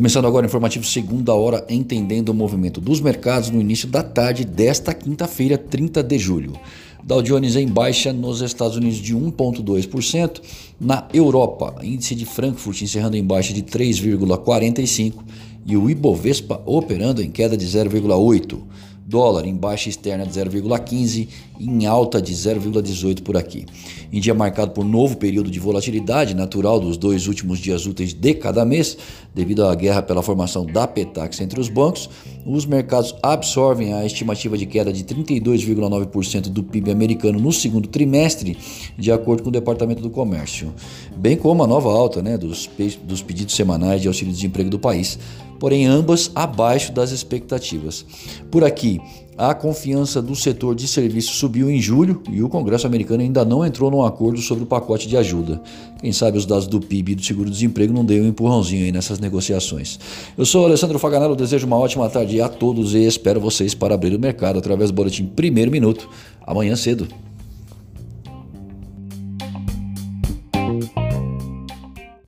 Começando agora o informativo segunda hora, entendendo o movimento dos mercados no início da tarde desta quinta-feira, 30 de julho. Dow Jones em baixa nos Estados Unidos de 1,2%, na Europa, índice de Frankfurt encerrando em baixa de 3,45% e o Ibovespa operando em queda de 0,8% dólar em baixa externa de 0,15 e em alta de 0,18 por aqui. Em dia marcado por novo período de volatilidade natural dos dois últimos dias úteis de cada mês, devido à guerra pela formação da Petax entre os bancos, os mercados absorvem a estimativa de queda de 32,9% do PIB americano no segundo trimestre, de acordo com o Departamento do Comércio, bem como a nova alta né, dos, dos pedidos semanais de auxílio de desemprego do país, porém ambas abaixo das expectativas. Por aqui, a confiança do setor de serviços subiu em julho e o Congresso americano ainda não entrou num acordo sobre o pacote de ajuda. Quem sabe os dados do PIB e do seguro-desemprego não deem um empurrãozinho aí nessas negociações. Eu sou Alessandro Faganello, desejo uma ótima tarde a todos e espero vocês para abrir o mercado através do boletim Primeiro Minuto amanhã cedo.